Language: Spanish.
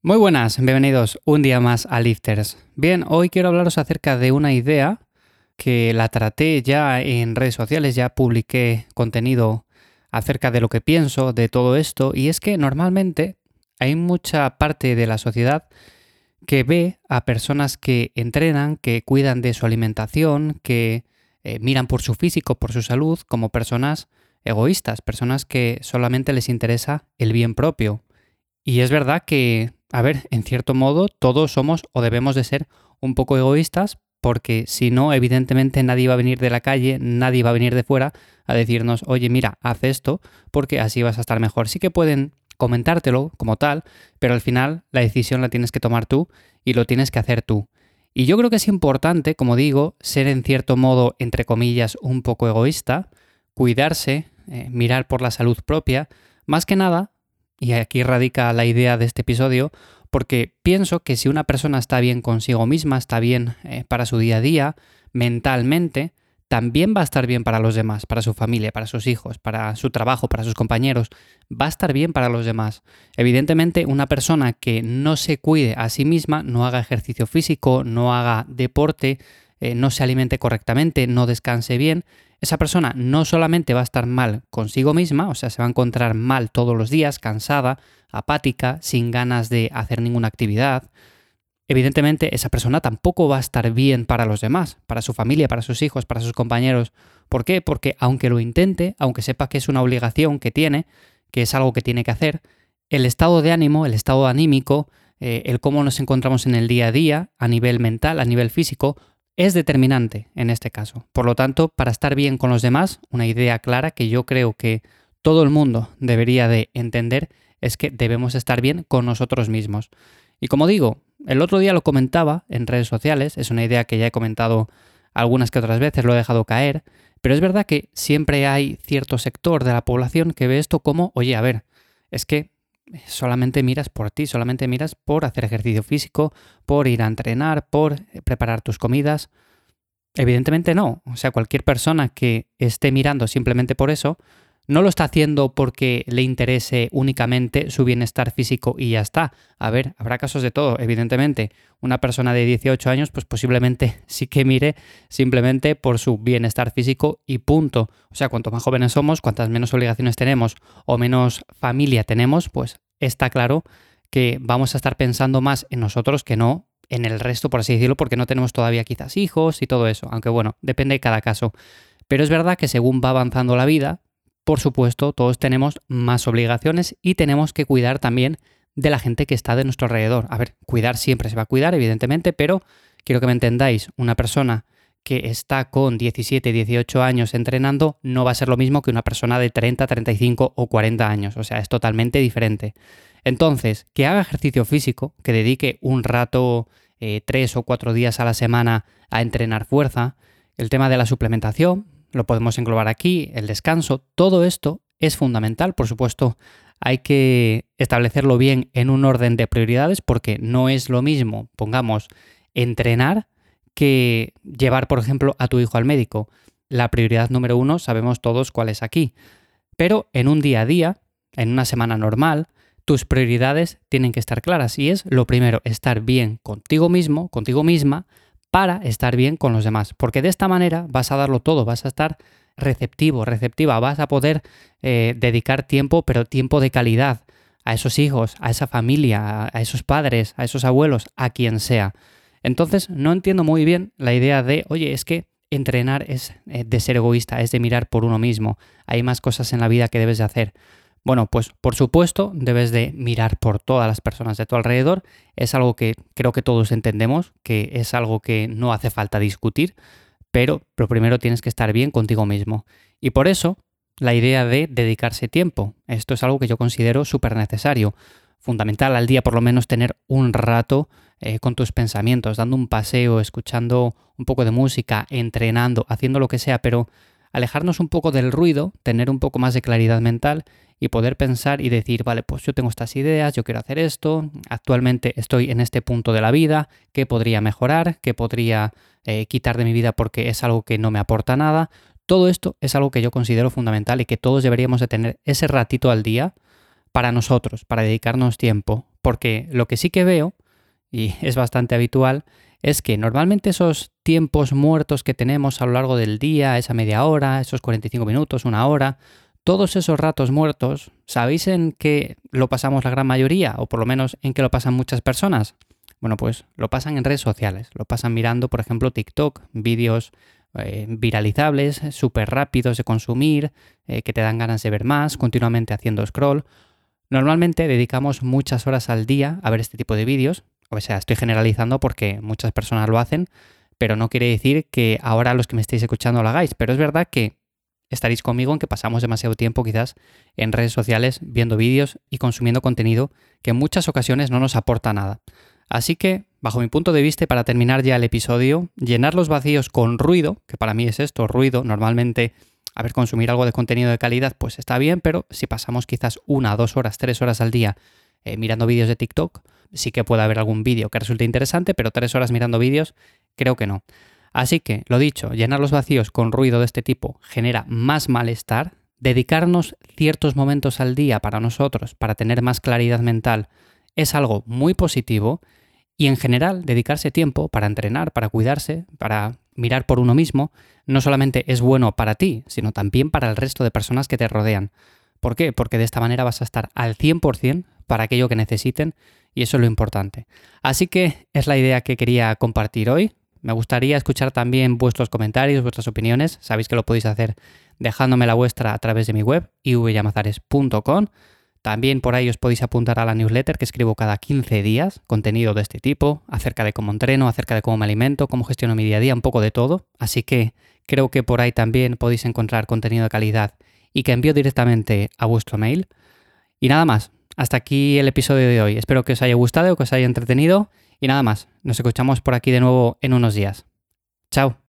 Muy buenas, bienvenidos un día más a Lifters. Bien, hoy quiero hablaros acerca de una idea que la traté ya en redes sociales, ya publiqué contenido acerca de lo que pienso de todo esto, y es que normalmente hay mucha parte de la sociedad que ve a personas que entrenan, que cuidan de su alimentación, que eh, miran por su físico, por su salud, como personas egoístas, personas que solamente les interesa el bien propio. Y es verdad que a ver, en cierto modo, todos somos o debemos de ser un poco egoístas, porque si no, evidentemente nadie va a venir de la calle, nadie va a venir de fuera a decirnos, oye, mira, haz esto, porque así vas a estar mejor. Sí que pueden comentártelo como tal, pero al final la decisión la tienes que tomar tú y lo tienes que hacer tú. Y yo creo que es importante, como digo, ser en cierto modo, entre comillas, un poco egoísta, cuidarse, eh, mirar por la salud propia, más que nada y aquí radica la idea de este episodio, porque pienso que si una persona está bien consigo misma, está bien eh, para su día a día, mentalmente, también va a estar bien para los demás, para su familia, para sus hijos, para su trabajo, para sus compañeros, va a estar bien para los demás. Evidentemente, una persona que no se cuide a sí misma, no haga ejercicio físico, no haga deporte, eh, no se alimente correctamente, no descanse bien, esa persona no solamente va a estar mal consigo misma, o sea, se va a encontrar mal todos los días, cansada, apática, sin ganas de hacer ninguna actividad. Evidentemente, esa persona tampoco va a estar bien para los demás, para su familia, para sus hijos, para sus compañeros. ¿Por qué? Porque aunque lo intente, aunque sepa que es una obligación que tiene, que es algo que tiene que hacer, el estado de ánimo, el estado anímico, eh, el cómo nos encontramos en el día a día, a nivel mental, a nivel físico, es determinante en este caso. Por lo tanto, para estar bien con los demás, una idea clara que yo creo que todo el mundo debería de entender es que debemos estar bien con nosotros mismos. Y como digo, el otro día lo comentaba en redes sociales, es una idea que ya he comentado algunas que otras veces, lo he dejado caer, pero es verdad que siempre hay cierto sector de la población que ve esto como, oye, a ver, es que solamente miras por ti, solamente miras por hacer ejercicio físico, por ir a entrenar, por eh, preparar tus comidas. Evidentemente no. O sea, cualquier persona que esté mirando simplemente por eso, no lo está haciendo porque le interese únicamente su bienestar físico y ya está. A ver, habrá casos de todo, evidentemente. Una persona de 18 años, pues posiblemente sí que mire simplemente por su bienestar físico y punto. O sea, cuanto más jóvenes somos, cuantas menos obligaciones tenemos o menos familia tenemos, pues está claro que vamos a estar pensando más en nosotros que no en el resto, por así decirlo, porque no tenemos todavía quizás hijos y todo eso. Aunque bueno, depende de cada caso. Pero es verdad que según va avanzando la vida, por supuesto, todos tenemos más obligaciones y tenemos que cuidar también de la gente que está de nuestro alrededor. A ver, cuidar siempre se va a cuidar, evidentemente, pero quiero que me entendáis, una persona que está con 17, 18 años entrenando no va a ser lo mismo que una persona de 30, 35 o 40 años, o sea, es totalmente diferente. Entonces, que haga ejercicio físico, que dedique un rato, eh, tres o cuatro días a la semana a entrenar fuerza, el tema de la suplementación, lo podemos englobar aquí, el descanso, todo esto es fundamental, por supuesto, hay que establecerlo bien en un orden de prioridades porque no es lo mismo, pongamos, entrenar que llevar, por ejemplo, a tu hijo al médico. La prioridad número uno sabemos todos cuál es aquí. Pero en un día a día, en una semana normal, tus prioridades tienen que estar claras y es lo primero, estar bien contigo mismo, contigo misma, para estar bien con los demás. Porque de esta manera vas a darlo todo, vas a estar receptivo, receptiva, vas a poder eh, dedicar tiempo, pero tiempo de calidad a esos hijos, a esa familia, a esos padres, a esos abuelos, a quien sea. Entonces, no entiendo muy bien la idea de, oye, es que entrenar es eh, de ser egoísta, es de mirar por uno mismo. Hay más cosas en la vida que debes de hacer. Bueno, pues por supuesto debes de mirar por todas las personas de tu alrededor. Es algo que creo que todos entendemos, que es algo que no hace falta discutir, pero lo primero tienes que estar bien contigo mismo. Y por eso la idea de dedicarse tiempo. Esto es algo que yo considero súper necesario. Fundamental al día por lo menos tener un rato eh, con tus pensamientos, dando un paseo, escuchando un poco de música, entrenando, haciendo lo que sea, pero alejarnos un poco del ruido, tener un poco más de claridad mental y poder pensar y decir, vale, pues yo tengo estas ideas, yo quiero hacer esto, actualmente estoy en este punto de la vida, ¿qué podría mejorar? ¿Qué podría eh, quitar de mi vida porque es algo que no me aporta nada? Todo esto es algo que yo considero fundamental y que todos deberíamos de tener ese ratito al día para nosotros, para dedicarnos tiempo, porque lo que sí que veo, y es bastante habitual, es que normalmente esos tiempos muertos que tenemos a lo largo del día, esa media hora, esos 45 minutos, una hora, todos esos ratos muertos, ¿sabéis en qué lo pasamos la gran mayoría? O por lo menos en qué lo pasan muchas personas. Bueno, pues lo pasan en redes sociales, lo pasan mirando, por ejemplo, TikTok, vídeos eh, viralizables, súper rápidos de consumir, eh, que te dan ganas de ver más, continuamente haciendo scroll. Normalmente dedicamos muchas horas al día a ver este tipo de vídeos, o sea, estoy generalizando porque muchas personas lo hacen, pero no quiere decir que ahora los que me estéis escuchando lo hagáis, pero es verdad que estaréis conmigo en que pasamos demasiado tiempo quizás en redes sociales viendo vídeos y consumiendo contenido que en muchas ocasiones no nos aporta nada. Así que, bajo mi punto de vista, para terminar ya el episodio, llenar los vacíos con ruido, que para mí es esto, ruido, normalmente, a ver, consumir algo de contenido de calidad, pues está bien, pero si pasamos quizás una, dos horas, tres horas al día eh, mirando vídeos de TikTok, sí que puede haber algún vídeo que resulte interesante, pero tres horas mirando vídeos, creo que no. Así que, lo dicho, llenar los vacíos con ruido de este tipo genera más malestar, dedicarnos ciertos momentos al día para nosotros, para tener más claridad mental, es algo muy positivo y en general dedicarse tiempo para entrenar, para cuidarse, para mirar por uno mismo, no solamente es bueno para ti, sino también para el resto de personas que te rodean. ¿Por qué? Porque de esta manera vas a estar al 100% para aquello que necesiten y eso es lo importante. Así que es la idea que quería compartir hoy. Me gustaría escuchar también vuestros comentarios, vuestras opiniones. Sabéis que lo podéis hacer dejándome la vuestra a través de mi web, ivyamazares.com. También por ahí os podéis apuntar a la newsletter que escribo cada 15 días, contenido de este tipo, acerca de cómo entreno, acerca de cómo me alimento, cómo gestiono mi día a día, un poco de todo. Así que creo que por ahí también podéis encontrar contenido de calidad y que envío directamente a vuestro mail. Y nada más, hasta aquí el episodio de hoy. Espero que os haya gustado, que os haya entretenido y nada más. Nos escuchamos por aquí de nuevo en unos días. Chao.